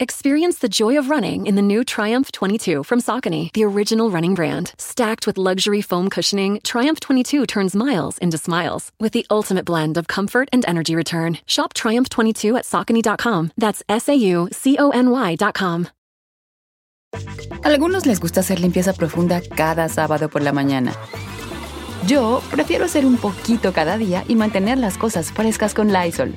Experience the joy of running in the new Triumph 22 from Saucony, the original running brand. Stacked with luxury foam cushioning, Triumph 22 turns miles into smiles with the ultimate blend of comfort and energy return. Shop Triumph 22 at Saucony.com. That's S A U C O N Y.com. Algunos les gusta hacer limpieza profunda cada sábado por la mañana. Yo prefiero hacer un poquito cada día y mantener las cosas frescas con Lysol.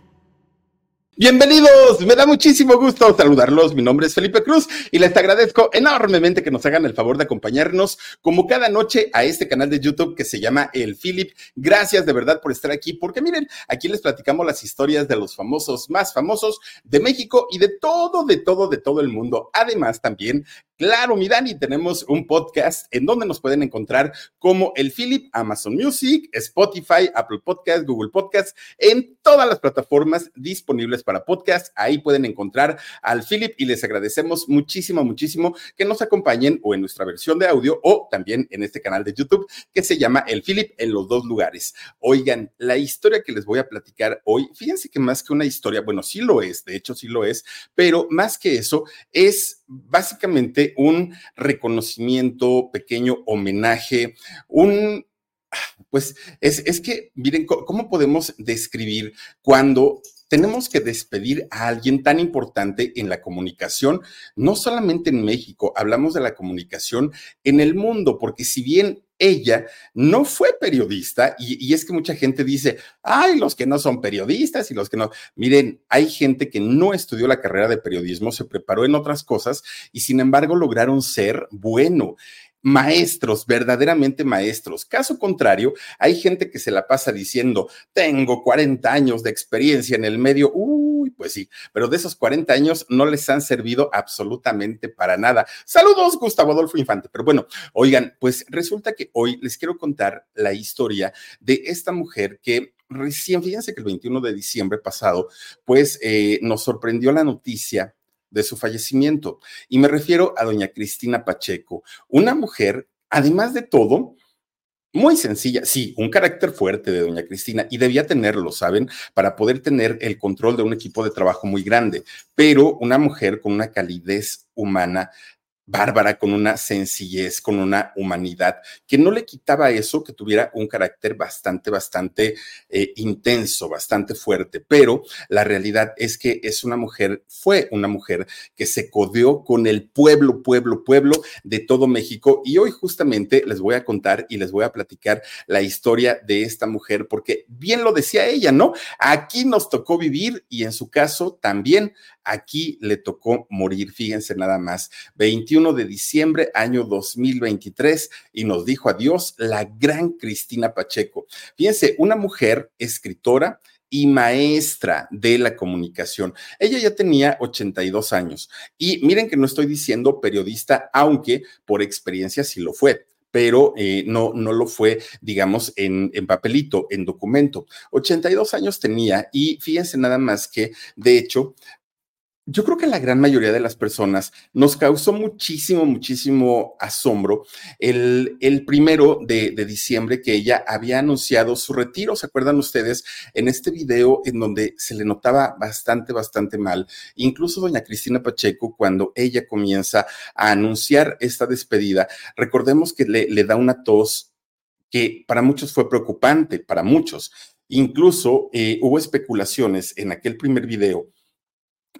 Bienvenidos, me da muchísimo gusto saludarlos. Mi nombre es Felipe Cruz y les agradezco enormemente que nos hagan el favor de acompañarnos como cada noche a este canal de YouTube que se llama El Philip. Gracias de verdad por estar aquí, porque miren, aquí les platicamos las historias de los famosos más famosos de México y de todo, de todo, de todo el mundo. Además, también Claro, mi Dani, tenemos un podcast en donde nos pueden encontrar como el Philip, Amazon Music, Spotify, Apple Podcast, Google Podcast, en todas las plataformas disponibles para podcast. Ahí pueden encontrar al Philip y les agradecemos muchísimo, muchísimo que nos acompañen o en nuestra versión de audio o también en este canal de YouTube que se llama El Philip en los dos lugares. Oigan, la historia que les voy a platicar hoy, fíjense que más que una historia, bueno, sí lo es, de hecho sí lo es, pero más que eso es básicamente un reconocimiento, pequeño homenaje, un, pues es, es que, miren, ¿cómo podemos describir cuando tenemos que despedir a alguien tan importante en la comunicación, no solamente en México, hablamos de la comunicación en el mundo, porque si bien ella no fue periodista y, es que mucha gente dice, ay, los que no son periodistas y los que no, miren, hay gente que no estudió la carrera de periodismo, se preparó en otras cosas y sin embargo lograron ser bueno maestros, verdaderamente maestros. Caso contrario, hay gente que se la pasa diciendo, tengo 40 años de experiencia en el medio. Pues sí, pero de esos 40 años no les han servido absolutamente para nada. Saludos, Gustavo Adolfo Infante. Pero bueno, oigan, pues resulta que hoy les quiero contar la historia de esta mujer que recién, fíjense que el 21 de diciembre pasado, pues eh, nos sorprendió la noticia de su fallecimiento. Y me refiero a doña Cristina Pacheco, una mujer, además de todo, muy sencilla, sí, un carácter fuerte de doña Cristina y debía tenerlo, ¿saben? Para poder tener el control de un equipo de trabajo muy grande, pero una mujer con una calidez humana bárbara, con una sencillez, con una humanidad, que no le quitaba eso, que tuviera un carácter bastante, bastante eh, intenso, bastante fuerte, pero la realidad es que es una mujer, fue una mujer que se codeó con el pueblo, pueblo, pueblo de todo México. Y hoy justamente les voy a contar y les voy a platicar la historia de esta mujer, porque bien lo decía ella, ¿no? Aquí nos tocó vivir y en su caso también aquí le tocó morir, fíjense nada más, 21 de diciembre, año 2023, y nos dijo adiós la gran Cristina Pacheco. Fíjense, una mujer escritora, y maestra de la comunicación. Ella ya tenía 82 años y miren que no estoy diciendo periodista, aunque por experiencia sí lo fue pero eh, no, no lo fue, digamos, en, en, papelito, en documento. 82 años tenía y fíjense nada más que, de hecho, yo creo que la gran mayoría de las personas nos causó muchísimo, muchísimo asombro el, el primero de, de, diciembre que ella había anunciado su retiro. ¿Se acuerdan ustedes en este video en donde se le notaba bastante, bastante mal? Incluso doña Cristina Pacheco, cuando ella comienza a anunciar esta despedida, recordemos que le, le da una tos que para muchos fue preocupante, para muchos. Incluso eh, hubo especulaciones en aquel primer video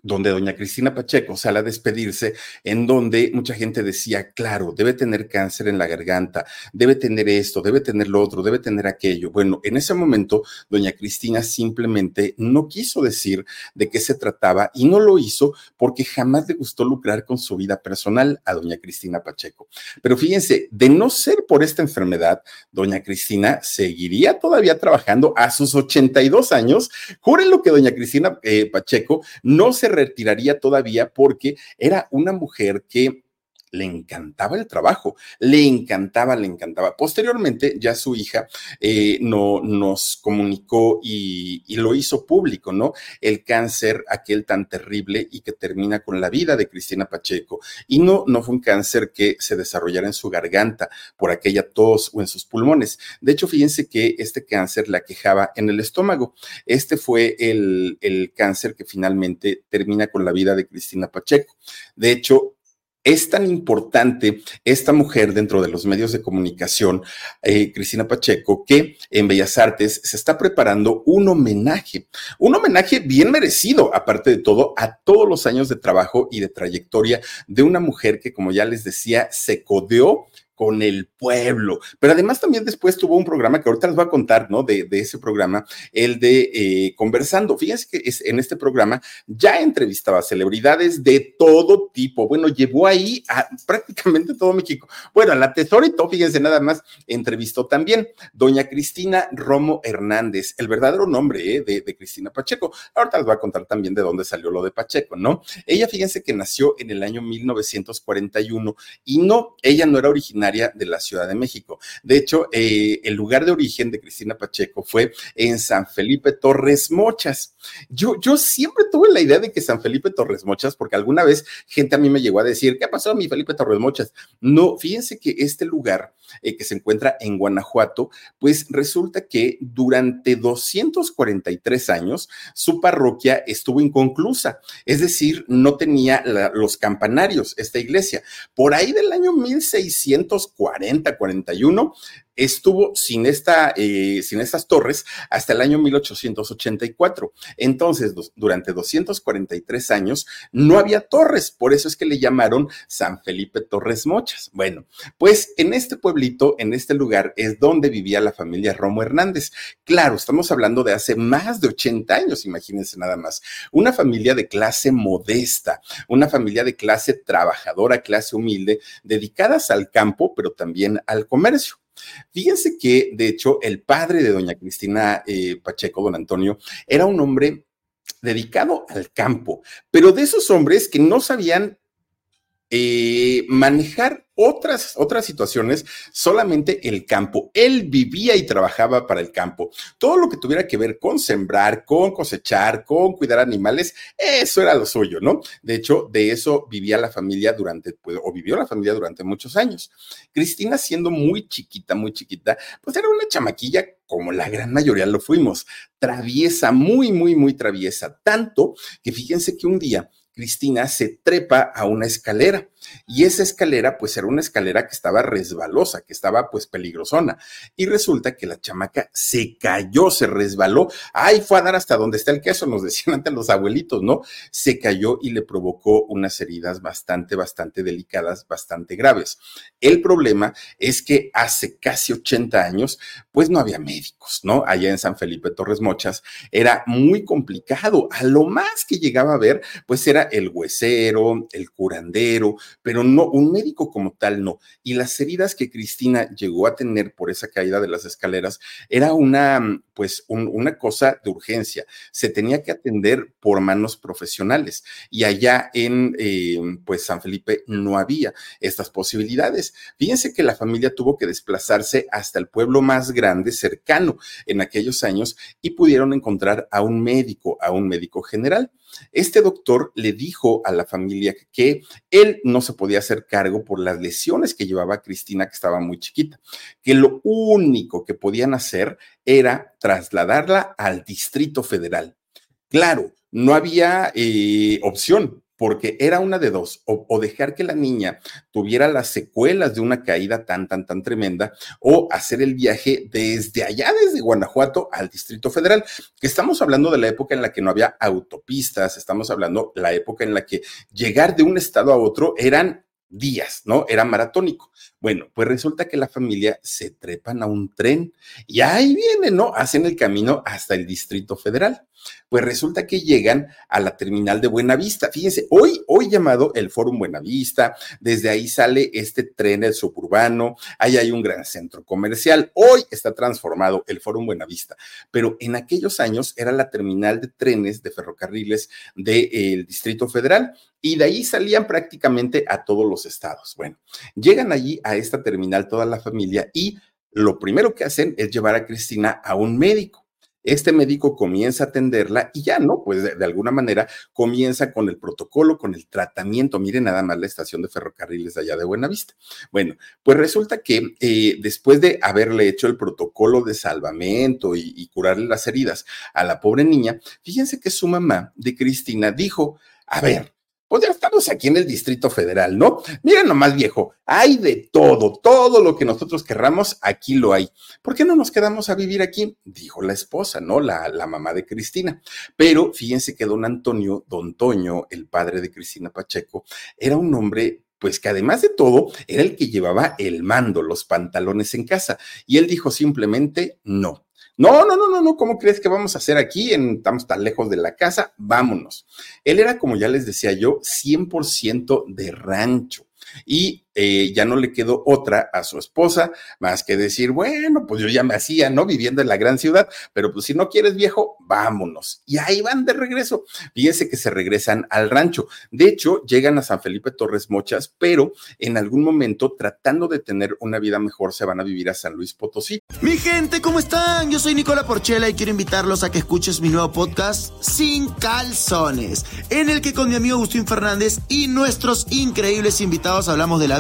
donde doña Cristina Pacheco sale a despedirse, en donde mucha gente decía, claro, debe tener cáncer en la garganta, debe tener esto, debe tener lo otro, debe tener aquello. Bueno, en ese momento, doña Cristina simplemente no quiso decir de qué se trataba y no lo hizo porque jamás le gustó lucrar con su vida personal a doña Cristina Pacheco. Pero fíjense, de no ser por esta enfermedad, doña Cristina seguiría todavía trabajando a sus 82 años. Júrenlo que doña Cristina eh, Pacheco no se retiraría todavía porque era una mujer que le encantaba el trabajo, le encantaba, le encantaba. Posteriormente, ya su hija eh, no, nos comunicó y, y, lo hizo público, ¿no? El cáncer, aquel tan terrible y que termina con la vida de Cristina Pacheco. Y no, no fue un cáncer que se desarrollara en su garganta por aquella tos o en sus pulmones. De hecho, fíjense que este cáncer la quejaba en el estómago. Este fue el, el cáncer que finalmente termina con la vida de Cristina Pacheco. De hecho, es tan importante esta mujer dentro de los medios de comunicación, eh, Cristina Pacheco, que en Bellas Artes se está preparando un homenaje, un homenaje bien merecido, aparte de todo, a todos los años de trabajo y de trayectoria de una mujer que, como ya les decía, se codeó con el pueblo. Pero además también después tuvo un programa que ahorita les voy a contar, ¿no? De, ese programa, el de eh, Conversando. Fíjense que en este programa ya entrevistaba celebridades de todo tipo. Bueno, llevó ahí a prácticamente todo México. Bueno, a la tesorito, fíjense nada más, entrevistó también doña Cristina Romo Hernández, el verdadero nombre ¿eh? de, de Cristina Pacheco. Ahorita les voy a contar también de dónde salió lo de Pacheco, ¿no? Ella, fíjense que nació en el año 1941 y no, ella no era originaria de la Ciudad de México. De hecho, eh, el lugar de origen de Cristina Pacheco fue en San Felipe Torres Mochas. Yo, yo siempre tuve la idea de que San Felipe Torres Mochas, porque alguna vez gente a mí me llegó a decir, ¿qué pasó mi Felipe Torres Mochas? No, fíjense que este lugar eh, que se encuentra en Guanajuato, pues resulta que durante 243 años su parroquia estuvo inconclusa, es decir, no tenía los campanarios esta iglesia. Por ahí del año 1600 40, 41, estuvo sin, esta, eh, sin estas torres hasta el año 1884. Entonces, durante 243 años no había torres, por eso es que le llamaron San Felipe Torres Mochas. Bueno, pues en este pueblito, en este lugar, es donde vivía la familia Romo Hernández. Claro, estamos hablando de hace más de 80 años, imagínense nada más. Una familia de clase modesta, una familia de clase trabajadora, clase humilde, dedicadas al campo, pero también al comercio. Fíjense que, de hecho, el padre de doña Cristina eh, Pacheco, don Antonio, era un hombre dedicado al campo, pero de esos hombres que no sabían eh, manejar otras, otras situaciones, solamente el campo. Él vivía y trabajaba para el campo. Todo lo que tuviera que ver con sembrar, con cosechar, con cuidar animales, eso era lo suyo, ¿no? De hecho, de eso vivía la familia durante, pues, o vivió la familia durante muchos años. Cristina, siendo muy chiquita, muy chiquita, pues era una chamaquilla como la gran mayoría lo fuimos, traviesa, muy, muy, muy traviesa, tanto que fíjense que un día Cristina se trepa a una escalera y esa escalera pues era una escalera que estaba resbalosa, que estaba pues peligrosona y resulta que la chamaca se cayó, se resbaló, ay, fue a dar hasta donde está el queso, nos decían antes los abuelitos, ¿no? Se cayó y le provocó unas heridas bastante, bastante delicadas, bastante graves. El problema es que hace casi 80 años pues no había médicos, ¿no? Allá en San Felipe Torres Mochas era muy complicado, a lo más que llegaba a ver pues era el huesero, el curandero, pero no, un médico como tal no. Y las heridas que Cristina llegó a tener por esa caída de las escaleras era una, pues, una cosa de urgencia. Se tenía que atender por manos profesionales. Y allá en, eh, pues, San Felipe no había estas posibilidades. Fíjense que la familia tuvo que desplazarse hasta el pueblo más grande cercano en aquellos años y pudieron encontrar a un médico, a un médico general. Este doctor le dijo a la familia que él no se podía hacer cargo por las lesiones que llevaba Cristina, que estaba muy chiquita, que lo único que podían hacer era trasladarla al Distrito Federal. Claro, no había eh, opción porque era una de dos, o, dejar que la niña tuviera las secuelas de una caída tan, tan, tan tremenda, o hacer el viaje desde allá, desde Guanajuato al Distrito Federal, que estamos hablando de la época en la que no había autopistas, estamos hablando la época en la que llegar de un estado a otro eran días, ¿no? Era maratónico. Bueno, pues resulta que la familia se trepan a un tren y ahí vienen, ¿no? Hacen el camino hasta el Distrito Federal. Pues resulta que llegan a la terminal de Buenavista. Fíjense, hoy, hoy llamado el Fórum Buenavista, desde ahí sale este tren el suburbano, ahí hay un gran centro comercial. Hoy está transformado el Fórum Buenavista, pero en aquellos años era la terminal de trenes de ferrocarriles del Distrito Federal y de ahí salían prácticamente a todos los estados. Bueno, llegan allí a esta terminal toda la familia y lo primero que hacen es llevar a Cristina a un médico. Este médico comienza a atenderla y ya no, pues de, alguna manera comienza con el protocolo, con el tratamiento. Miren nada más la estación de ferrocarriles de allá de Buenavista. Bueno, pues resulta que eh, después de haberle hecho el protocolo de salvamento y, y curarle las heridas a la pobre niña, fíjense que su mamá de Cristina dijo, a ver, pues ya estamos aquí en el Distrito Federal, ¿no? Miren nomás, viejo, hay de todo, todo lo que nosotros querramos, aquí lo hay. ¿Por qué no nos quedamos a vivir aquí? Dijo la esposa, ¿no? La, la mamá de Cristina. Pero fíjense que don Antonio, don Toño, el padre de Cristina Pacheco, era un hombre pues que además de todo era el que llevaba el mando, los pantalones en casa. Y él dijo simplemente no. No, no, no, no, no, ¿cómo crees que vamos a hacer aquí? En, estamos tan lejos de la casa, vámonos. Él era, como ya les decía yo, 100% de rancho. Y eh, ya no le quedó otra a su esposa más que decir, bueno, pues yo ya me hacía, ¿no? Viviendo en la gran ciudad, pero pues si no quieres viejo, vámonos. Y ahí van de regreso. Fíjense que se regresan al rancho. De hecho, llegan a San Felipe Torres Mochas, pero en algún momento, tratando de tener una vida mejor, se van a vivir a San Luis Potosí. Mi gente, ¿cómo están? Yo soy Nicola Porchela y quiero invitarlos a que escuches mi nuevo podcast Sin Calzones, en el que con mi amigo Agustín Fernández y nuestros increíbles invitados hablamos de la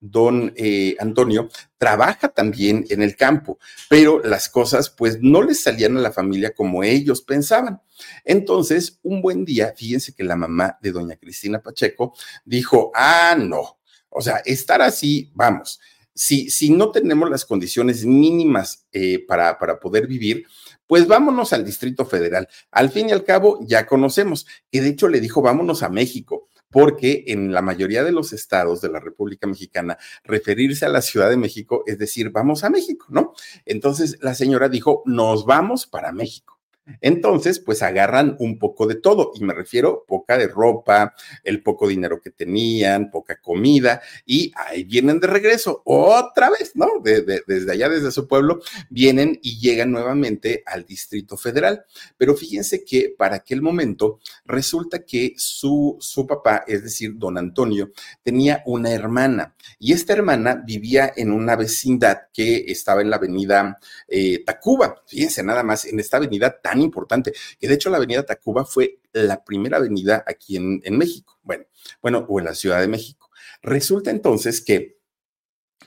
don eh, Antonio trabaja también en el campo, pero las cosas pues no les salían a la familia como ellos pensaban. Entonces, un buen día, fíjense que la mamá de doña Cristina Pacheco dijo, ah, no, o sea, estar así, vamos, si, si no tenemos las condiciones mínimas eh, para, para poder vivir, pues vámonos al Distrito Federal. Al fin y al cabo, ya conocemos, que de hecho le dijo, vámonos a México porque en la mayoría de los estados de la República Mexicana, referirse a la Ciudad de México es decir, vamos a México, ¿no? Entonces la señora dijo, nos vamos para México. Entonces, pues agarran un poco de todo, y me refiero poca de ropa, el poco dinero que tenían, poca comida, y ahí vienen de regreso, otra vez, ¿no? desde allá, desde su pueblo, vienen y llegan nuevamente al Distrito Federal. Pero fíjense que para aquel momento resulta que su, su papá, es decir, don Antonio, tenía una hermana, y esta hermana vivía en una vecindad que estaba en la avenida eh, Tacuba, fíjense nada más, en esta avenida tan importante, que de hecho la avenida Tacuba fue la primera avenida aquí en, en México, bueno, bueno, o en la Ciudad de México. Resulta entonces que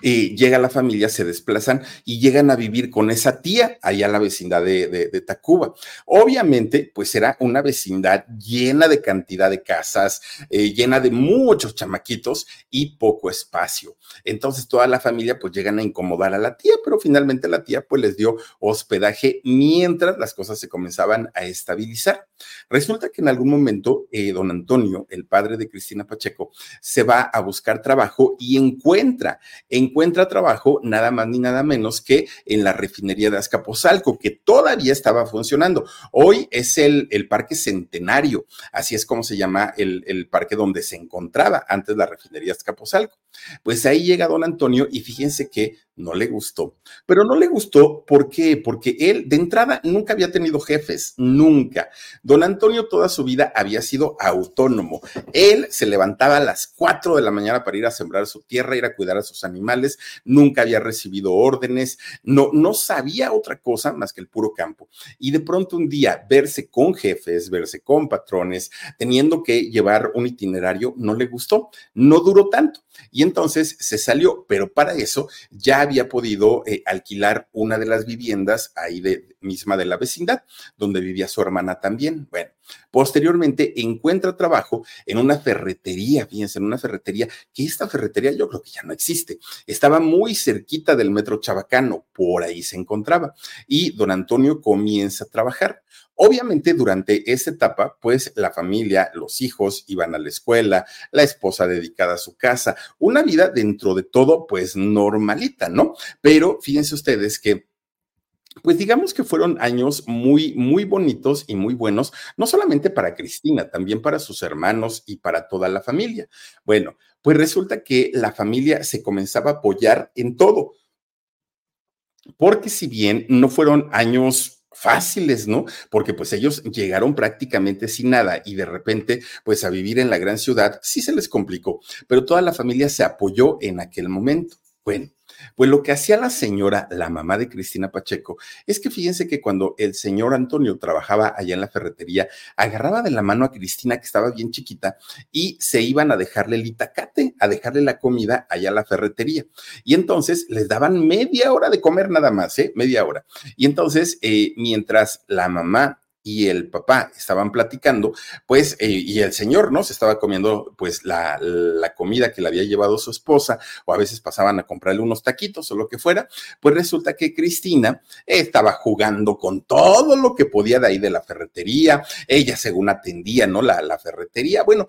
llega la familia, se desplazan y llegan a vivir con esa tía allá en la vecindad de, Tacuba. Obviamente, pues era una vecindad llena de cantidad de casas, eh, llena de muchos chamaquitos y poco espacio. Entonces toda la familia pues llegan a incomodar a la tía, pero finalmente la tía pues les dio hospedaje mientras las cosas se comenzaban a estabilizar. Resulta que en algún momento eh, don Antonio, el padre de Cristina Pacheco, se va a buscar trabajo y encuentra, encuentra trabajo nada más ni nada menos que en la refinería de Azcapotzalco, que todavía estaba funcionando. Hoy es el, el Parque Centenario, así es como se llama el, el parque donde se encontraba antes la refinería de Azcapotzalco. Pues ahí llega don Antonio y fíjense que no le gustó. Pero no le gustó, ¿por qué? Porque él de entrada nunca había tenido jefes, nunca. Don Antonio toda su vida había sido autónomo. Él se levantaba a las 4 de la mañana para ir a sembrar su tierra, ir a cuidar a sus animales, nunca había recibido órdenes, no, no sabía otra cosa más que el puro campo. Y de pronto un día verse con jefes, verse con patrones, teniendo que llevar un itinerario, no le gustó, no duró tanto. Y entonces se salió, pero para eso ya había podido eh, alquilar una de las viviendas ahí de, misma de la vecindad, donde vivía su hermana también. Bueno, Posteriormente encuentra trabajo en una ferretería, fíjense, en una ferretería, que esta ferretería yo creo que ya no existe. Estaba muy cerquita del metro Chabacano, por ahí se encontraba. Y don Antonio comienza a trabajar. Obviamente durante esa etapa, pues la familia, los hijos iban a la escuela, la esposa dedicada a su casa, una vida dentro de todo, pues normalita, ¿no? Pero fíjense ustedes que pues digamos que fueron años muy, muy bonitos y muy buenos, no solamente para Cristina, también para sus hermanos y para toda la familia. Bueno, pues resulta que la familia se comenzaba a apoyar en todo, porque si bien no fueron años fáciles, ¿no? Porque pues ellos llegaron prácticamente sin nada y de repente pues a vivir en la gran ciudad sí se les complicó, pero toda la familia se apoyó en aquel momento. Bueno, pues lo que hacía la señora, la mamá de Cristina Pacheco, es que fíjense que cuando el señor Antonio trabajaba allá en la ferretería, agarraba de la mano a Cristina, que estaba bien chiquita, y se iban a dejarle el itacate, a dejarle la comida allá a la ferretería. Y entonces les daban media hora de comer nada más, ¿eh? Media hora. Y entonces, eh, mientras la mamá y el papá estaban platicando, pues, eh, y el señor, ¿no? Se estaba comiendo, pues, la, la, comida que le había llevado su esposa, o a veces pasaban a comprarle unos taquitos o lo que fuera, pues resulta que Cristina estaba jugando con todo lo que podía de ahí de la ferretería, ella según atendía, ¿no? La, la ferretería, bueno,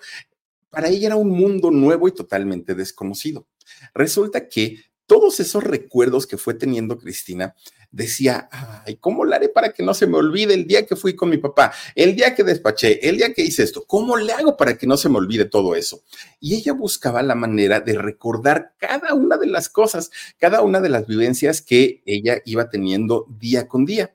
para ella era un mundo nuevo y totalmente desconocido. Resulta que todos esos recuerdos que fue teniendo Cristina, decía, ay, ¿cómo le haré para que no se me olvide el día que fui con mi papá, el día que despaché, el día que hice esto? ¿Cómo le hago para que no se me olvide todo eso? Y ella buscaba la manera de recordar cada una de las cosas, cada una de las vivencias que ella iba teniendo día con día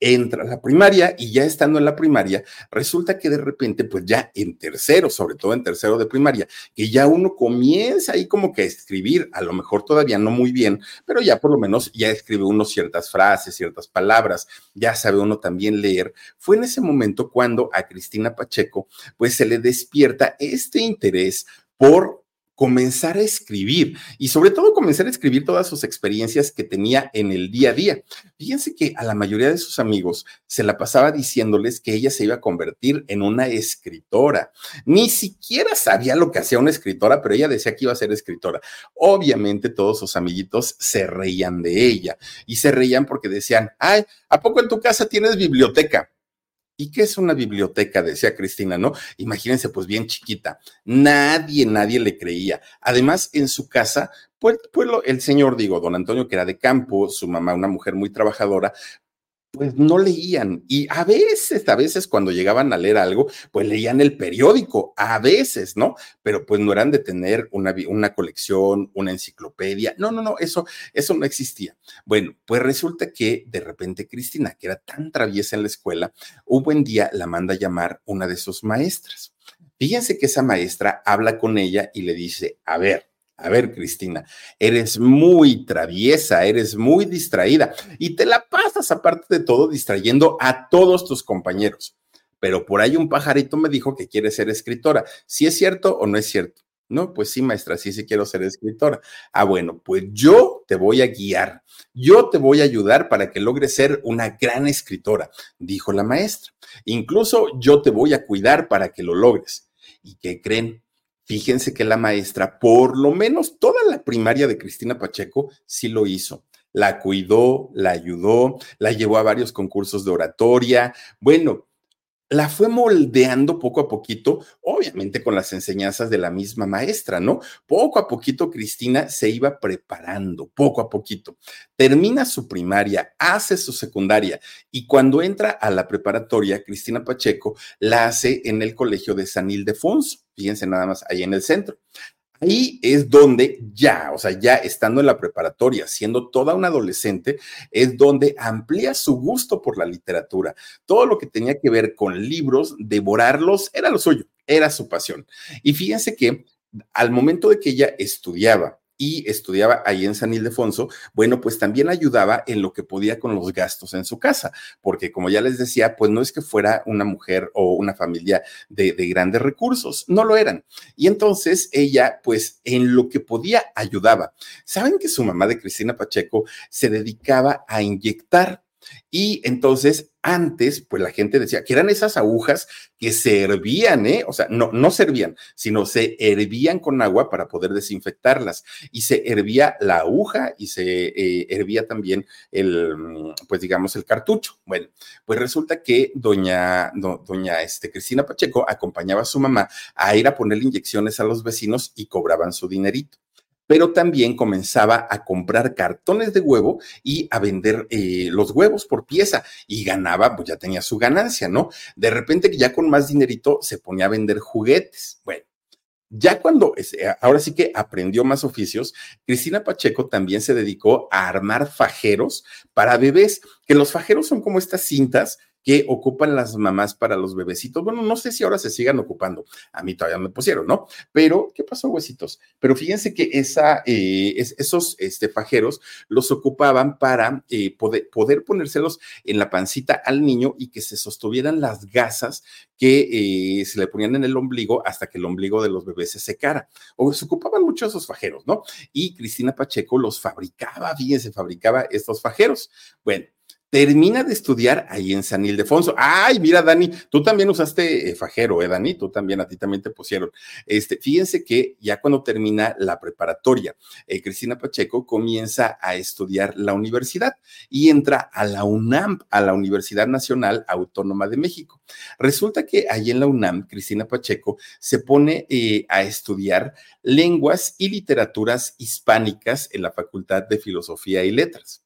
entra a la primaria y ya estando en la primaria, resulta que de repente, pues ya en tercero, sobre todo en tercero de primaria, que ya uno comienza ahí como que a escribir, a lo mejor todavía no muy bien, pero ya por lo menos ya escribe uno ciertas frases, ciertas palabras, ya sabe uno también leer. Fue en ese momento cuando a Cristina Pacheco, pues se le despierta este interés por comenzar a escribir y sobre todo comenzar a escribir todas sus experiencias que tenía en el día a día. Fíjense que a la mayoría de sus amigos se la pasaba diciéndoles que ella se iba a convertir en una escritora. Ni siquiera sabía lo que hacía una escritora, pero ella decía que iba a ser escritora. Obviamente todos sus amiguitos se reían de ella y se reían porque decían, ay, ¿a poco en tu casa tienes biblioteca? ¿Y qué es una biblioteca? Decía Cristina, ¿no? Imagínense, pues bien chiquita. Nadie, nadie le creía. Además, en su casa, pues, el señor, digo, don Antonio, que era de campo, su mamá, una mujer muy trabajadora, pues no leían. Y a veces, a veces cuando llegaban a leer algo, pues leían el periódico, a veces, ¿no? Pero pues no eran de tener una, una colección, una enciclopedia. No, no, no, eso, eso no existía. Bueno, pues resulta que de repente Cristina, que era tan traviesa en la escuela, un buen día la manda a llamar una de sus maestras. Fíjense que esa maestra habla con ella y le dice, a ver, a ver, Cristina, eres muy traviesa, eres muy distraída y te la pasas aparte de todo distrayendo a todos tus compañeros. Pero por ahí un pajarito me dijo que quiere ser escritora. ¿Si es cierto o no es cierto? No, pues sí, maestra, sí, sí quiero ser escritora. Ah, bueno, pues yo te voy a guiar, yo te voy a ayudar para que logres ser una gran escritora, dijo la maestra. Incluso yo te voy a cuidar para que lo logres. ¿Y qué creen? Fíjense que la maestra, por lo menos toda la primaria de Cristina Pacheco, sí lo hizo. La cuidó, la ayudó, la llevó a varios concursos de oratoria. Bueno, la fue moldeando poco a poquito, obviamente con las enseñanzas de la misma maestra, ¿no? Poco a poquito Cristina se iba preparando, poco a poquito. Termina su primaria, hace su secundaria y cuando entra a la preparatoria, Cristina Pacheco la hace en el colegio de San Ildefonso, fíjense nada más ahí en el centro. Ahí es donde ya, o sea, ya estando en la preparatoria, siendo toda una adolescente, es donde amplía su gusto por la literatura. Todo lo que tenía que ver con libros, devorarlos, era lo suyo, era su pasión. Y fíjense que al momento de que ella estudiaba y estudiaba ahí en San Ildefonso, bueno, pues también ayudaba en lo que podía con los gastos en su casa, porque como ya les decía, pues no es que fuera una mujer o una familia de, de grandes recursos, no lo eran. Y entonces ella, pues en lo que podía, ayudaba. ¿Saben que su mamá de Cristina Pacheco se dedicaba a inyectar Y entonces, antes, pues la gente decía que eran esas agujas que se hervían, ¿eh? O sea, no, no servían, sino se hervían con agua para poder desinfectarlas. Y se hervía la aguja y se eh, hervía también el, mm, pues digamos, el cartucho. Bueno, pues resulta que doña, doña este, Cristina Pacheco acompañaba a su mamá a ir a ponerle inyecciones a los vecinos y cobraban su dinerito pero también comenzaba a comprar cartones de huevo y a vender eh, los huevos por pieza y ganaba, pues ya tenía su ganancia, ¿no? De repente ya con más dinerito se ponía a vender juguetes. Bueno. Ya cuando, eh, ahora sí que aprendió más oficios, Cristina Pacheco también se dedicó a armar fajeros para bebés, que los fajeros son como estas cintas que ocupan las mamás para los bebecitos. Bueno, no sé si ahora se sigan ocupando. A mí todavía me pusieron, ¿no? Pero, ¿qué pasó, huesitos? Pero fíjense que esa, eh, esos este, fajeros los ocupaban para eh, poder, ponérselos en la pancita al niño y que se sostuvieran las gasas que eh, se le ponían en el ombligo hasta que el ombligo de los bebés se secara. O se ocupaban mucho esos fajeros, ¿no? Y Cristina Pacheco los fabricaba, fíjense, fabricaba estos fajeros. Bueno, termina de estudiar ahí en San Ildefonso. Ay, mira, Dani, tú también usaste eh, fajero, ¿eh, Dani? Tú también, a ti también te pusieron. Este, fíjense que ya cuando termina la preparatoria, eh, Cristina Pacheco comienza a estudiar la universidad y entra a la UNAM, a la Universidad Nacional Autónoma de México. Resulta que ahí en la UNAM, Cristina Pacheco se pone eh, a estudiar lenguas y literaturas hispánicas en la Facultad de Filosofía y Letras.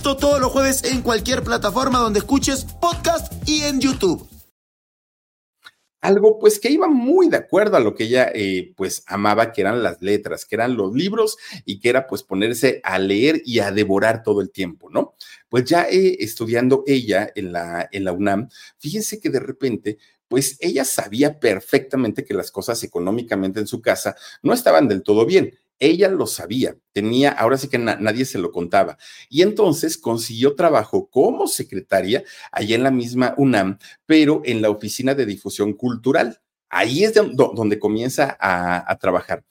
Esto todos los jueves en cualquier plataforma donde escuches podcast y en YouTube. Algo pues que iba muy de acuerdo a lo que ella eh, pues amaba, que eran las letras, que eran los libros y que era pues ponerse a leer y a devorar todo el tiempo, ¿no? Pues ya eh, estudiando ella en la, en la UNAM, fíjense que de repente pues ella sabía perfectamente que las cosas económicamente en su casa no estaban del todo bien. Ella lo sabía, tenía, ahora sí que nadie se lo contaba. Y entonces consiguió trabajo como secretaria allá en la misma UNAM, pero en la Oficina de Difusión Cultural. Ahí es donde comienza a, trabajar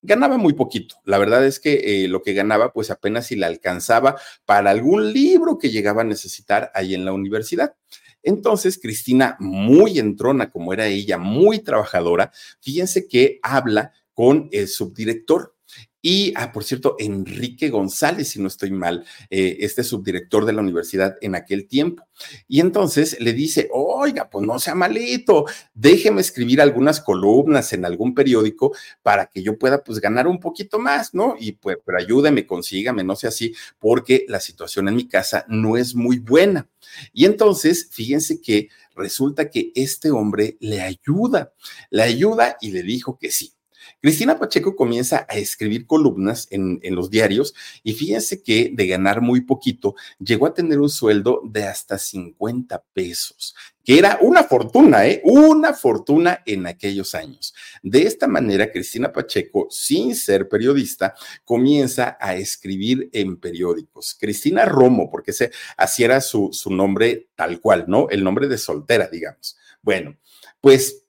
ganaba muy poquito. La verdad es que eh, lo que ganaba, pues apenas si le alcanzaba para algún libro que llegaba a necesitar ahí en la universidad. Entonces, Cristina, muy entrona como era ella, muy trabajadora, fíjense que habla con el subdirector y, ah, por cierto, Enrique González, si no estoy mal, eh, este subdirector de la universidad en aquel tiempo. Y entonces le dice, oiga, pues no sea malito, déjeme escribir algunas columnas en algún periódico para que yo pueda pues ganar un poquito más, ¿no? Y pues, pero ayúdeme, consígame, no sea así, porque la situación en mi casa no es muy buena. Y entonces, fíjense que resulta que este hombre le ayuda, le ayuda y le dijo que sí Cristina Pacheco comienza a escribir columnas en, los diarios y fíjense que de ganar muy poquito llegó a tener un sueldo de hasta 50 pesos, que era una fortuna, ¿eh? Una fortuna en aquellos años. De esta manera, Cristina Pacheco, sin ser periodista, comienza a escribir en periódicos. Cristina Romo, porque se, así era su, su nombre tal cual, ¿no? El nombre de soltera, digamos. Bueno, pues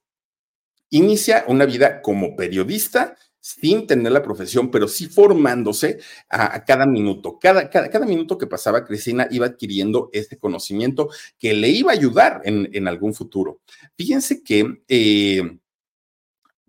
inicia una vida como periodista sin tener la profesión, pero sí formándose a, cada minuto. Cada, cada, cada, minuto que pasaba, Cristina iba adquiriendo este conocimiento que le iba a ayudar en, en algún futuro. Fíjense que eh,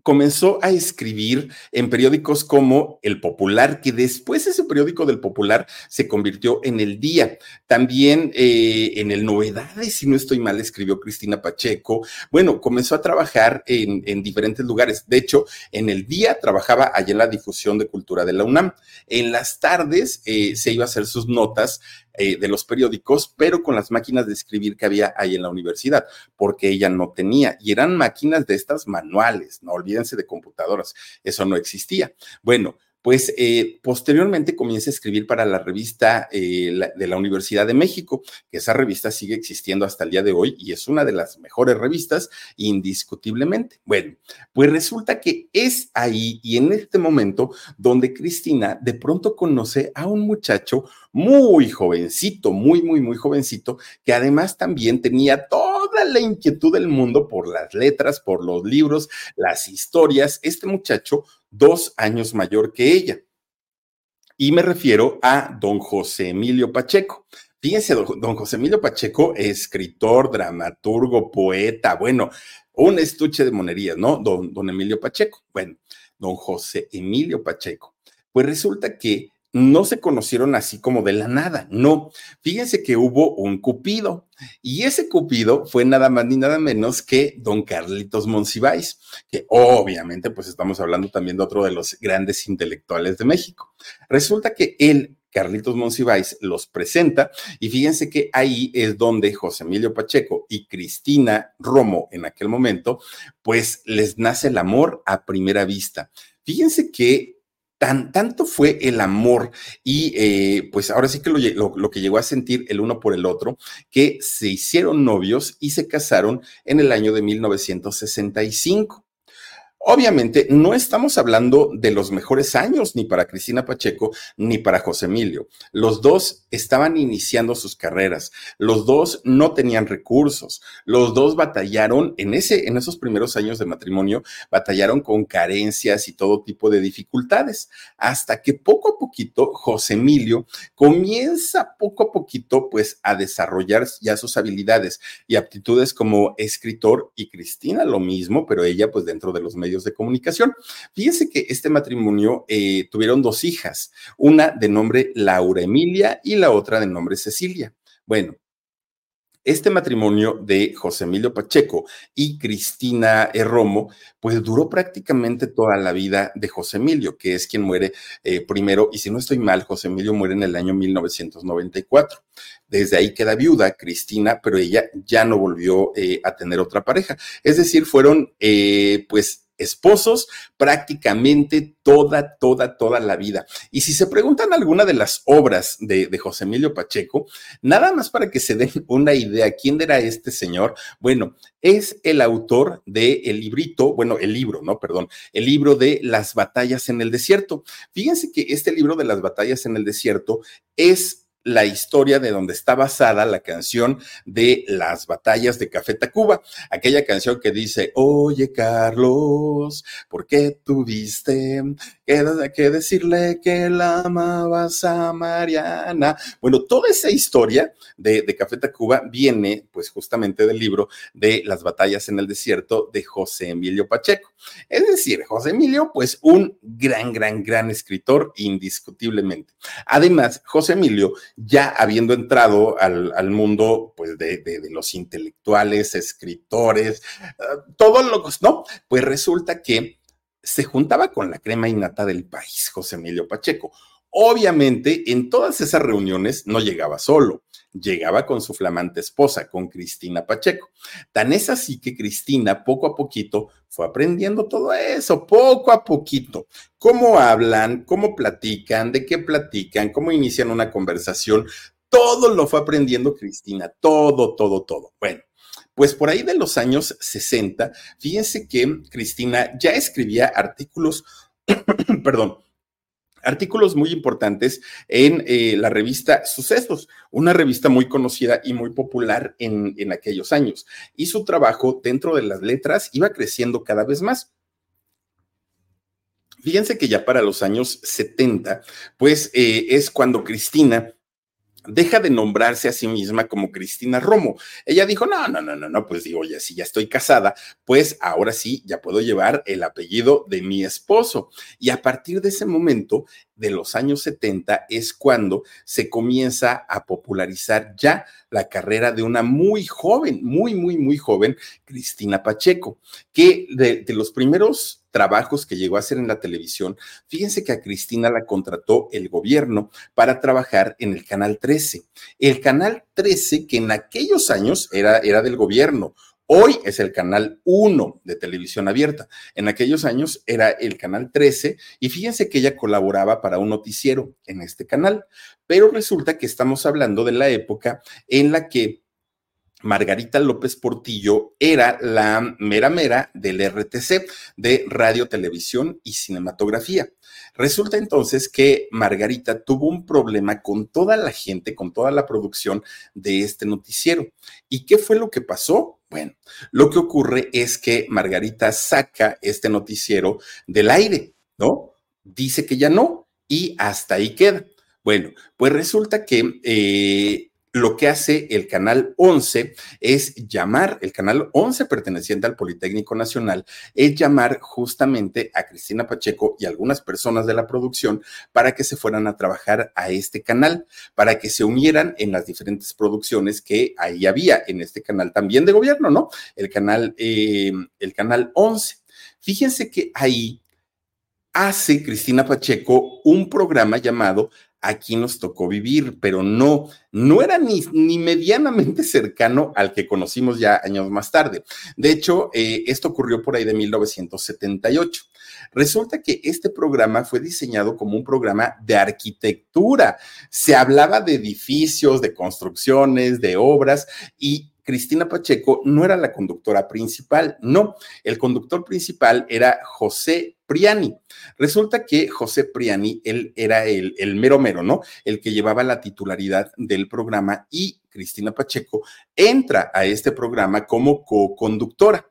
comenzó a escribir en periódicos como El Popular, que después ese periódico del Popular se convirtió en El Día. También eh, en el Novedades, si no estoy mal, escribió Cristina Pacheco. Bueno, comenzó a trabajar en, diferentes lugares. De hecho, en El Día trabajaba allá en la difusión de cultura de la UNAM. En las tardes eh, se iba a hacer sus notas eh, de los periódicos, pero con las máquinas de escribir que había ahí en la universidad, porque ella no tenía, y eran máquinas de estas manuales, no olvídense de computadoras, eso no existía. Bueno, pues eh, posteriormente comienza a escribir para la revista eh, de la Universidad de México, que esa revista sigue existiendo hasta el día de hoy y es una de las mejores revistas indiscutiblemente. Bueno, pues resulta que es ahí y en este momento donde Cristina de pronto conoce a un muchacho muy jovencito, muy, muy, muy jovencito, que además también tenía toda la inquietud del mundo por las letras, por los libros, las historias. Este muchacho, dos años mayor que ella. Y me refiero a don José Emilio Pacheco. Fíjense, don José Emilio Pacheco, escritor, dramaturgo, poeta, bueno, un estuche de monerías, ¿no? Don, don Emilio Pacheco. Bueno, don José Emilio Pacheco. Pues resulta que no se conocieron así como de la nada, no. Fíjense que hubo un Cupido y ese Cupido fue nada más ni nada menos que don Carlitos Monsiváis, que obviamente pues estamos hablando también de otro de los grandes intelectuales de México. Resulta que él Carlitos Monsiváis los presenta y fíjense que ahí es donde José Emilio Pacheco y Cristina Romo en aquel momento, pues les nace el amor a primera vista. Fíjense que Tan, tanto fue el amor y eh, pues ahora sí que lo, lo, que llegó a sentir el uno por el otro, que se hicieron novios y se casaron en el año de 1965. Obviamente, no estamos hablando de los mejores años ni para Cristina Pacheco ni para José Emilio. Los dos estaban iniciando sus carreras, los dos no tenían recursos, los dos batallaron en, ese, en esos primeros años de matrimonio, batallaron con carencias y todo tipo de dificultades, hasta que poco a poquito José Emilio comienza poco a poquito pues a desarrollar ya sus habilidades y aptitudes como escritor y Cristina lo mismo, pero ella pues dentro de los medios de comunicación. Fíjense que este matrimonio eh, tuvieron dos hijas, una de nombre Laura Emilia y la otra de nombre Cecilia. Bueno, este matrimonio de José Emilio Pacheco y Cristina Romo, pues duró prácticamente toda la vida de José Emilio, que es quien muere eh, primero, y si no estoy mal, José Emilio muere en el año 1994. Desde ahí queda viuda Cristina, pero ella ya no volvió eh, a tener otra pareja. Es decir, fueron pues esposos prácticamente toda, toda, toda la vida. Y si se preguntan alguna de las obras de, José Emilio Pacheco, nada más para que se den una idea, ¿quién era este señor? Bueno, es el autor del el librito, bueno, el libro, no, perdón, el libro de las batallas en el desierto. Fíjense que este libro de las batallas en el desierto es la historia de donde está basada la canción de las batallas de Café Tacuba, aquella canción que dice, oye Carlos, ¿por qué tuviste que, decirle que la amabas a Mariana? Bueno, toda esa historia de, de Café Tacuba viene pues justamente del libro de las batallas en el desierto de José Emilio Pacheco. Es decir, José Emilio, pues un gran, gran, gran escritor indiscutiblemente. Además, José Emilio ya habiendo entrado al, mundo pues de, los intelectuales, escritores, uh, todos locos, ¿no? Pues resulta que se juntaba con la crema innata del país, José Emilio Pacheco. Obviamente, en todas esas reuniones no llegaba solo, llegaba con su flamante esposa, con Cristina Pacheco. Tan es así que Cristina poco a poquito fue aprendiendo todo eso, poco a poquito. Cómo hablan, cómo platican, de qué platican, cómo inician una conversación. Todo lo fue aprendiendo Cristina, todo, todo, todo. Bueno, pues por ahí de los años 60, fíjense que Cristina ya escribía artículos, perdón, artículos muy importantes en eh, la revista Sucesos, una revista muy conocida y muy popular en, aquellos años. Y su trabajo dentro de las letras iba creciendo cada vez más. Fíjense que ya para los años 70, pues eh, es cuando Cristina deja de nombrarse a sí misma como Cristina Romo. Ella dijo, no, no, no, no, no, pues digo, ya si ya estoy casada, pues ahora sí, ya puedo llevar el apellido de mi esposo. Y a partir de ese momento, de los años 70, es cuando se comienza a popularizar ya la carrera de una muy joven, muy, muy, muy joven, Cristina Pacheco, que de, de los primeros trabajos que llegó a hacer en la televisión, fíjense que a Cristina la contrató el gobierno para trabajar en el Canal 13. El Canal 13, que en aquellos años era, era del gobierno, Hoy es el canal 1 de televisión abierta. En aquellos años era el canal 13 y fíjense que ella colaboraba para un noticiero en este canal. Pero resulta que estamos hablando de la época en la que Margarita López Portillo era la mera mera del RTC, de Radio, Televisión y Cinematografía. Resulta entonces que Margarita tuvo un problema con toda la gente, con toda la producción de este noticiero. ¿Y qué fue lo que pasó? Bueno, lo que ocurre es que Margarita saca este noticiero del aire, ¿no? Dice que ya no y hasta ahí queda. Bueno, pues resulta que eh, lo que hace el canal 11 es llamar, el canal 11 perteneciente al Politécnico Nacional, es llamar justamente a Cristina Pacheco y algunas personas de la producción para que se fueran a trabajar a este canal, para que se unieran en las diferentes producciones que ahí había en este canal también de gobierno, ¿no? El canal, eh, el canal 11. Fíjense que ahí hace Cristina Pacheco un programa llamado aquí nos tocó vivir, pero no, no era ni, ni medianamente cercano al que conocimos ya años más tarde. De hecho, eh, esto ocurrió por ahí de 1978. Resulta que este programa fue diseñado como un programa de arquitectura. Se hablaba de edificios, de construcciones, de obras y Cristina Pacheco no era la conductora principal, no, el conductor principal era José Priani. Resulta que José Priani, él era el, el mero mero, ¿no? El que llevaba la titularidad del programa y Cristina Pacheco entra a este programa como co-conductora.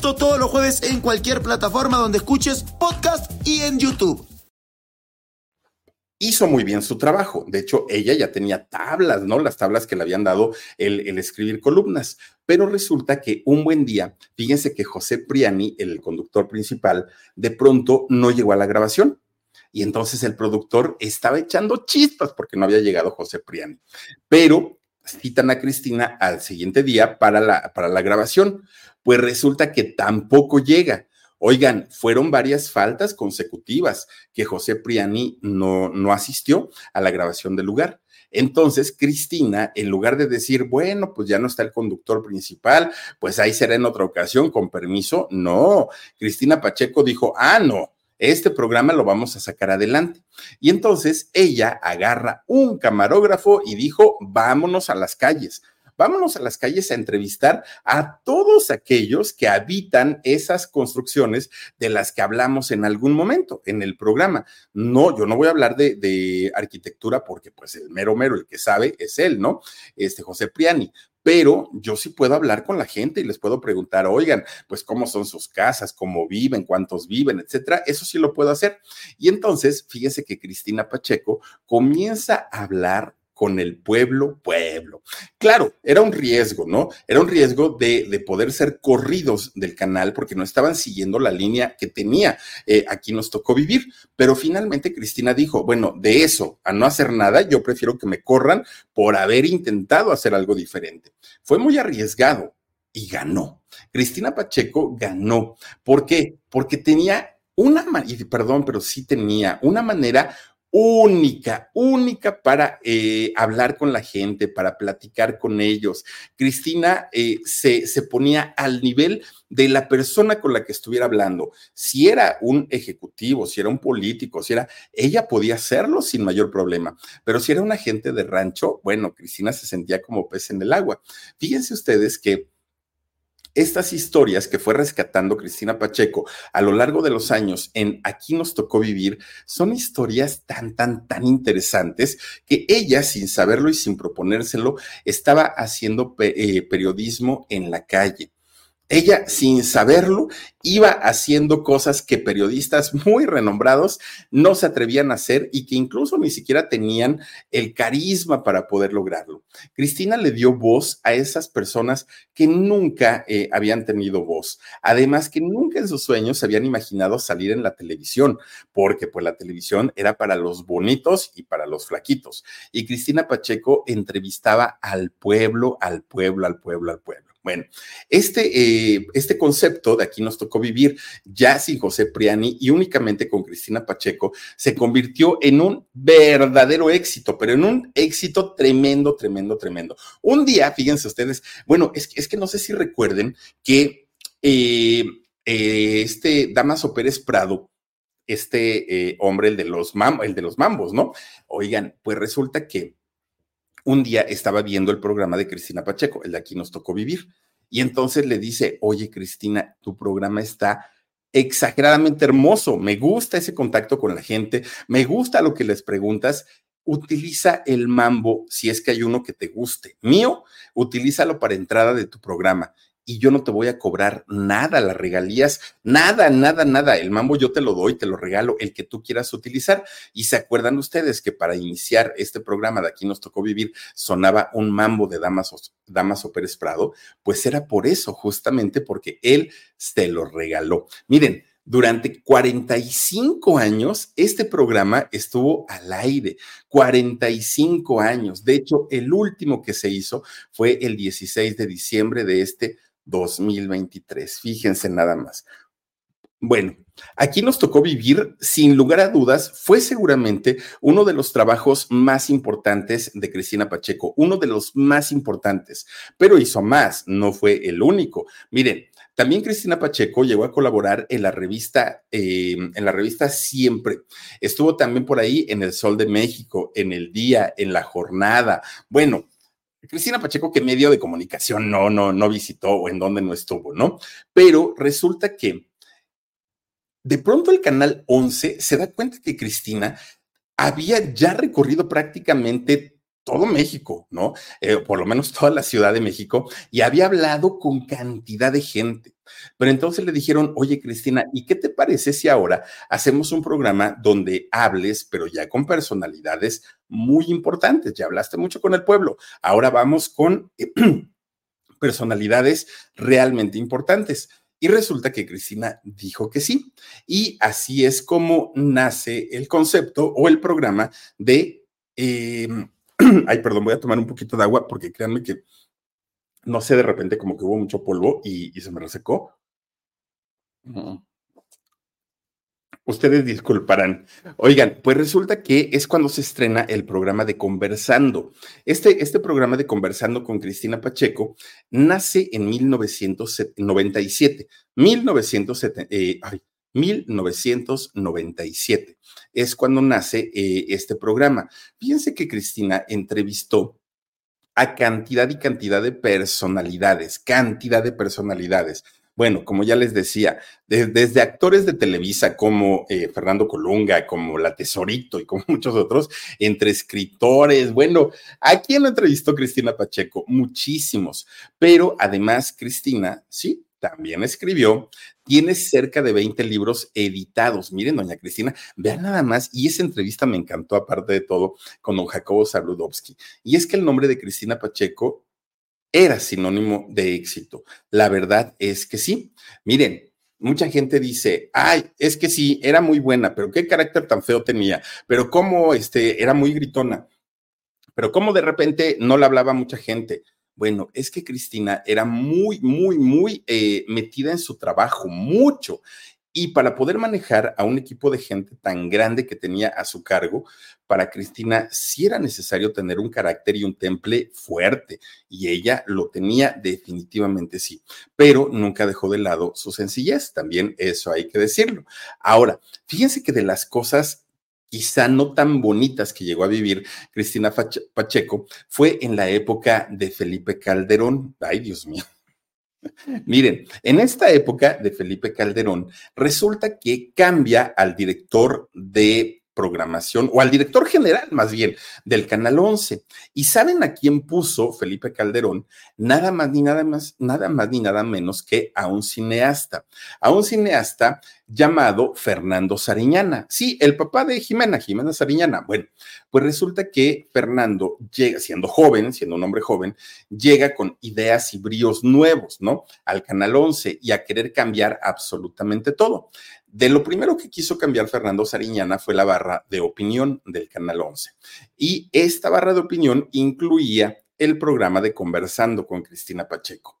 Todos los jueves en cualquier plataforma donde escuches podcast y en YouTube. Hizo muy bien su trabajo. De hecho, ella ya tenía tablas, ¿no? Las tablas que le habían dado el, el escribir columnas. Pero resulta que un buen día, fíjense que José Priani, el conductor principal, de pronto no llegó a la grabación. Y entonces el productor estaba echando chispas porque no había llegado José Priani. Pero citan a Cristina al siguiente día para la, para la grabación pues resulta que tampoco llega. Oigan, fueron varias faltas consecutivas que José Priani no, no asistió a la grabación del lugar. Entonces, Cristina, en lugar de decir, bueno, pues ya no está el conductor principal, pues ahí será en otra ocasión, con permiso, no. Cristina Pacheco dijo, ah, no, este programa lo vamos a sacar adelante. Y entonces ella agarra un camarógrafo y dijo, vámonos a las calles vámonos a las calles a entrevistar a todos aquellos que habitan esas construcciones de las que hablamos en algún momento en el programa. No, yo no voy a hablar de, arquitectura porque pues el mero mero, el que sabe es él, ¿no? Este José Priani, pero yo sí puedo hablar con la gente y les puedo preguntar, oigan, pues cómo son sus casas, cómo viven, cuántos viven, etcétera. Eso sí lo puedo hacer. Y entonces, fíjese que Cristina Pacheco comienza a hablar con el pueblo, pueblo. Claro, era un riesgo, ¿no? Era un riesgo de, de poder ser corridos del canal porque no estaban siguiendo la línea que tenía. Eh, aquí nos tocó vivir, pero finalmente Cristina dijo, bueno, de eso a no hacer nada, yo prefiero que me corran por haber intentado hacer algo diferente. Fue muy arriesgado y ganó. Cristina Pacheco ganó. ¿Por qué? Porque tenía una, perdón, pero sí tenía una manera única, única para eh, hablar con la gente, para platicar con ellos. Cristina eh, se, se, ponía al nivel de la persona con la que estuviera hablando. Si era un ejecutivo, si era un político, si era, ella podía hacerlo sin mayor problema. Pero si era un agente de rancho, bueno, Cristina se sentía como pez en el agua. Fíjense ustedes que estas historias que fue rescatando Cristina Pacheco a lo largo de los años en Aquí nos tocó vivir son historias tan, tan, tan interesantes que ella, sin saberlo y sin proponérselo, estaba haciendo eh, periodismo en la calle. Ella, sin saberlo, iba haciendo cosas que periodistas muy renombrados no se atrevían a hacer y que incluso ni siquiera tenían el carisma para poder lograrlo. Cristina le dio voz a esas personas que nunca eh, habían tenido voz. Además, que nunca en sus sueños se habían imaginado salir en la televisión, porque pues la televisión era para los bonitos y para los flaquitos. Y Cristina Pacheco entrevistaba al pueblo, al pueblo, al pueblo, al pueblo. Bueno, este, eh, este concepto de aquí nos tocó vivir ya sin José Priani y únicamente con Cristina Pacheco se convirtió en un verdadero éxito, pero en un éxito tremendo, tremendo, tremendo. Un día, fíjense ustedes, bueno, es, que no sé si recuerden que eh, eh, este Damaso Pérez Prado, este hombre, el de, los el de los mambos, ¿no? Oigan, pues resulta que un día estaba viendo el programa de Cristina Pacheco, el de aquí nos tocó vivir, y entonces le dice, oye Cristina, tu programa está exageradamente hermoso, me gusta ese contacto con la gente, me gusta lo que les preguntas, utiliza el mambo si es que hay uno que te guste. Mío, utilízalo para entrada de tu programa y yo no te voy a cobrar nada, las regalías, nada, nada, nada. El mambo yo te lo doy, te lo regalo, el que tú quieras utilizar. Y se acuerdan ustedes que para iniciar este programa de aquí nos tocó vivir, sonaba un mambo de Damaso, Damaso Pérez Prado, pues era por eso, justamente porque él se lo regaló. Miren, durante 45 años, este programa estuvo al aire. 45 años. De hecho, el último que se hizo fue el 16 de diciembre de este 2023. Fíjense nada más. Bueno, aquí nos tocó vivir, sin lugar a dudas, fue seguramente uno de los trabajos más importantes de Cristina Pacheco, uno de los más importantes, pero hizo más, no fue el único. Miren, también Cristina Pacheco llegó a colaborar en la revista, eh, en la revista Siempre. Estuvo también por ahí en El Sol de México, en El Día, en La Jornada. Bueno, Cristina Pacheco, ¿qué medio de comunicación no, no, no visitó o en dónde no estuvo, ¿no? Pero resulta que de pronto el canal 11 se da cuenta que Cristina había ya recorrido prácticamente todo México, ¿no? Eh, por lo menos toda la Ciudad de México, y había hablado con cantidad de gente. Pero entonces le dijeron, oye Cristina, ¿y qué te parece si ahora hacemos un programa donde hables, pero ya con personalidades muy importantes? Ya hablaste mucho con el pueblo, ahora vamos con personalidades realmente importantes. Y resulta que Cristina dijo que sí. Y así es como nace el concepto o el programa de... Em, Ay, perdón, voy a tomar un poquito de agua porque créanme que, no sé, de repente como que hubo mucho polvo y, se me resecó. Ustedes disculparán. Oigan, pues resulta que es cuando se estrena el programa de Conversando. Este, este programa de Conversando con Cristina Pacheco nace en 1997. 1970, eh, ay, 1997 es cuando nace eh, este programa. Fíjense que Cristina entrevistó a cantidad y cantidad de personalidades, cantidad de personalidades. Bueno, como ya les decía, desde actores de Televisa como eh, Fernando Colunga, como La Tesorito y como muchos otros, entre escritores, bueno, ¿a quién entrevistó Cristina Pacheco? Muchísimos, pero además Cristina, sí, también escribió, tiene cerca de 20 libros editados. Miren, doña Cristina, vean nada más, y esa entrevista me encantó, aparte de todo, con don Jacobo Saludowski. Y es que el nombre de Cristina Pacheco era sinónimo de éxito. La verdad es que sí. Miren, mucha gente dice, ay, es que sí, era muy buena, pero qué carácter tan feo tenía, pero cómo este, era muy gritona, pero cómo de repente no le hablaba mucha gente. Bueno, es que Cristina era muy, muy, muy eh, metida en su trabajo, mucho. Y para poder manejar a un equipo de gente tan grande que tenía a su cargo, para Cristina sí era necesario tener un carácter y un temple fuerte, y ella lo tenía definitivamente sí, pero nunca dejó de lado su sencillez, también eso hay que decirlo. Ahora, fíjense que de las cosas quizá no tan bonitas que llegó a vivir Cristina Pacheco fue en la época de Felipe Calderón. Ay, Dios mío. Miren, en esta época de Felipe Calderón, resulta que cambia al director de programación, o al director general más bien, del Canal 11. ¿Y saben a quién puso Felipe Calderón? Nada más ni nada más, nada más ni nada menos que a un cineasta, a un cineasta llamado Fernando Sariñana. Sí, el papá de Jimena, Jimena Sariñana. Bueno, pues resulta que Fernando llega, siendo joven, siendo un hombre joven, llega con ideas y bríos nuevos, ¿no? Al Canal 11 y a querer cambiar absolutamente todo. De lo primero que quiso cambiar Fernando Sariñana fue la barra de opinión del Canal 11. Y esta barra de opinión incluía el programa de Conversando con Cristina Pacheco.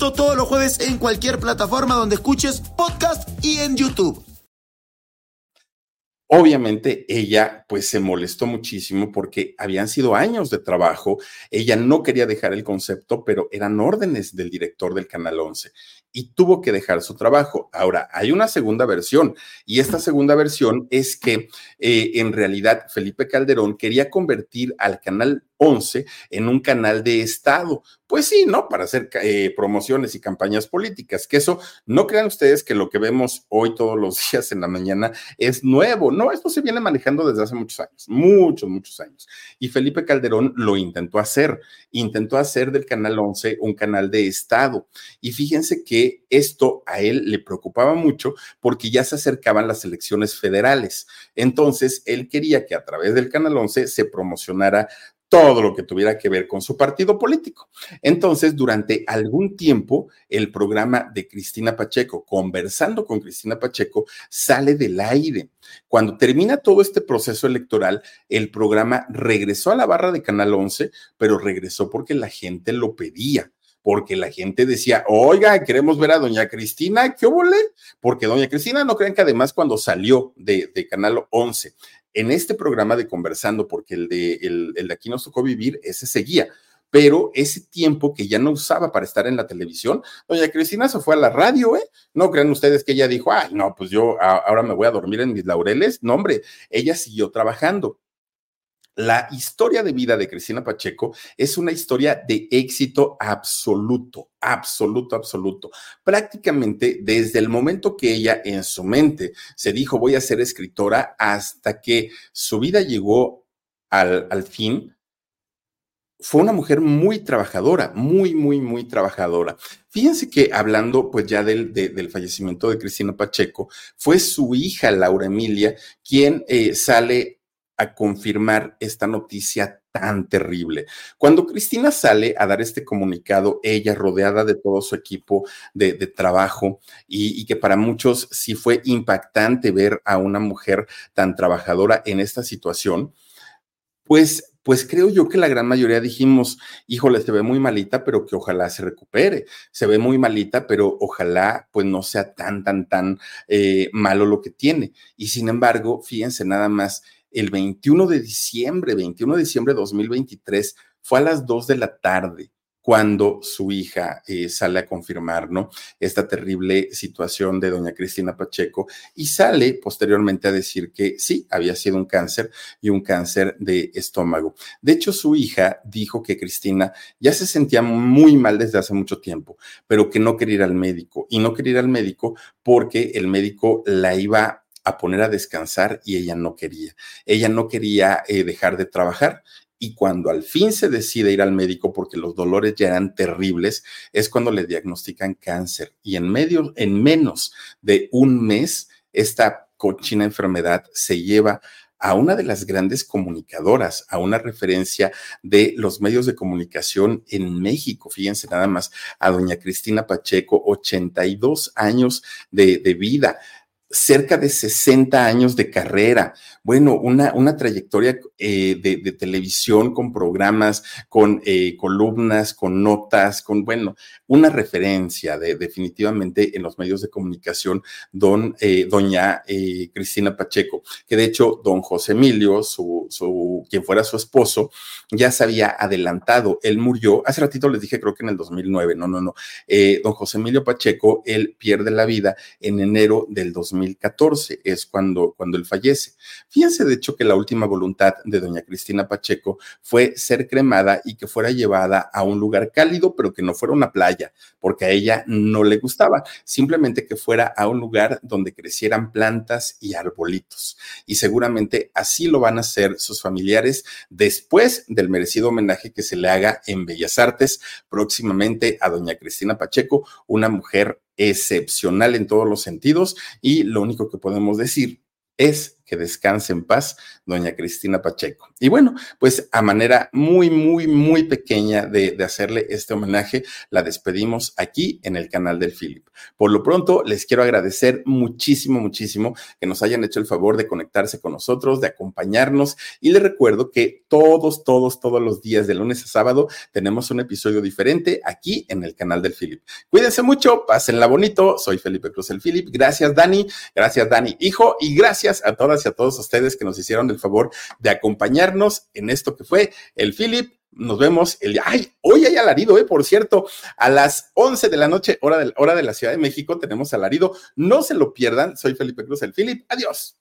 Todos los jueves en cualquier plataforma donde escuches podcast y en YouTube. Obviamente ella pues se molestó muchísimo porque habían sido años de trabajo, ella no quería dejar el concepto, pero eran órdenes del director del Canal 11 y tuvo que dejar su trabajo. Ahora, hay una segunda versión y esta segunda versión es que eh, en realidad Felipe Calderón quería convertir al Canal 11 en un canal de Estado. Pues sí, ¿no? Para hacer eh, promociones y campañas políticas, que eso, no crean ustedes que lo que vemos hoy todos los días en la mañana es nuevo, no, esto se viene manejando desde hace muchos años, muchos, muchos años. Y Felipe Calderón lo intentó hacer, intentó hacer del Canal 11 un canal de Estado. Y fíjense que esto a él le preocupaba mucho porque ya se acercaban las elecciones federales. Entonces, él quería que a través del Canal 11 se promocionara todo lo que tuviera que ver con su partido político. Entonces, durante algún tiempo, el programa de Cristina Pacheco, conversando con Cristina Pacheco, sale del aire. Cuando termina todo este proceso electoral, el programa regresó a la barra de Canal 11, pero regresó porque la gente lo pedía porque la gente decía, oiga, queremos ver a doña Cristina, ¿qué hubo? Porque doña Cristina, no crean que además cuando salió de, de Canal 11 en este programa de Conversando, porque el de, el, de Aquí nos tocó vivir, ese seguía pero ese tiempo que ya no usaba para estar en la televisión, doña Cristina se fue a la radio, ¿eh? No crean ustedes que ella dijo, ay, no, pues yo ahora me voy a dormir en mis laureles. No, hombre, ella siguió trabajando. La historia de vida de Cristina Pacheco es una historia de éxito absoluto, absoluto, absoluto. Prácticamente desde el momento que ella en su mente se dijo voy a ser escritora hasta que su vida llegó al, fin, fue una mujer muy trabajadora, muy, muy, muy trabajadora. Fíjense que hablando pues ya del, del fallecimiento de Cristina Pacheco, fue su hija Laura Emilia quien eh, sale a confirmar esta noticia tan terrible. Cuando Cristina sale a dar este comunicado, ella rodeada de todo su equipo de, trabajo y, que para muchos sí fue impactante ver a una mujer tan trabajadora en esta situación, pues, pues creo yo que la gran mayoría dijimos, híjole, se ve muy malita, pero que ojalá se recupere. Se ve muy malita, pero ojalá pues no sea tan, tan, tan eh, malo lo que tiene. Y sin embargo, fíjense nada más, el 21 de diciembre, 21 de diciembre de 2023, fue a las 2 de la tarde cuando su hija eh, sale a confirmar, ¿no? Esta terrible situación de doña Cristina Pacheco y sale posteriormente a decir que sí, había sido un cáncer y un cáncer de estómago. De hecho, su hija dijo que Cristina ya se sentía muy mal desde hace mucho tiempo, pero que no quería ir al médico y no quería ir al médico porque el médico la iba a poner a descansar y ella no quería. Ella no quería eh, dejar de trabajar y cuando al fin se decide ir al médico porque los dolores ya eran terribles, es cuando le diagnostican cáncer y en medio, en menos de un mes, esta cochina enfermedad se lleva a una de las grandes comunicadoras, a una referencia de los medios de comunicación en México. Fíjense nada más, a doña Cristina Pacheco, 82 años de, de vida cerca de 60 años de carrera. Bueno, una, una trayectoria eh, de, televisión con programas, con eh, columnas, con notas, con, bueno, una referencia de, definitivamente en los medios de comunicación, don, eh, doña Cristina Pacheco, que de hecho don José Emilio, su, su, quien fuera su esposo, ya se había adelantado. Él murió, hace ratito les dije, creo que en el 2009, no, no, no. don José Emilio Pacheco, él pierde la vida en enero del 2000 2014 es cuando, cuando él fallece. Fíjense, de hecho, que la última voluntad de doña Cristina Pacheco fue ser cremada y que fuera llevada a un lugar cálido, pero que no fuera una playa, porque a ella no le gustaba, simplemente que fuera a un lugar donde crecieran plantas y arbolitos. Y seguramente así lo van a hacer sus familiares después del merecido homenaje que se le haga en Bellas Artes próximamente a doña Cristina Pacheco, una mujer excepcional en todos los sentidos y lo único que podemos decir es que descanse en paz, doña Cristina Pacheco. Y bueno, pues a manera muy, muy, muy pequeña de, hacerle este homenaje, la despedimos aquí en el canal del Philip. Por lo pronto, les quiero agradecer muchísimo, muchísimo que nos hayan hecho el favor de conectarse con nosotros, de acompañarnos. Y les recuerdo que todos, todos, todos los días, de lunes a sábado, tenemos un episodio diferente aquí en el canal del Philip. Cuídense mucho, pásenla bonito. Soy Felipe Cruz el Philip. Gracias, Dani. Gracias, Dani, hijo. Y gracias a todas y a todos ustedes que nos hicieron el favor de acompañarnos en esto que fue el Philip. Nos vemos el día. ¡Ay! Hoy hay alarido, ¿eh? Por cierto, a las 11 de la noche, hora de, hora de la Ciudad de México, tenemos alarido. No se lo pierdan. Soy Felipe Cruz, el Philip. Adiós.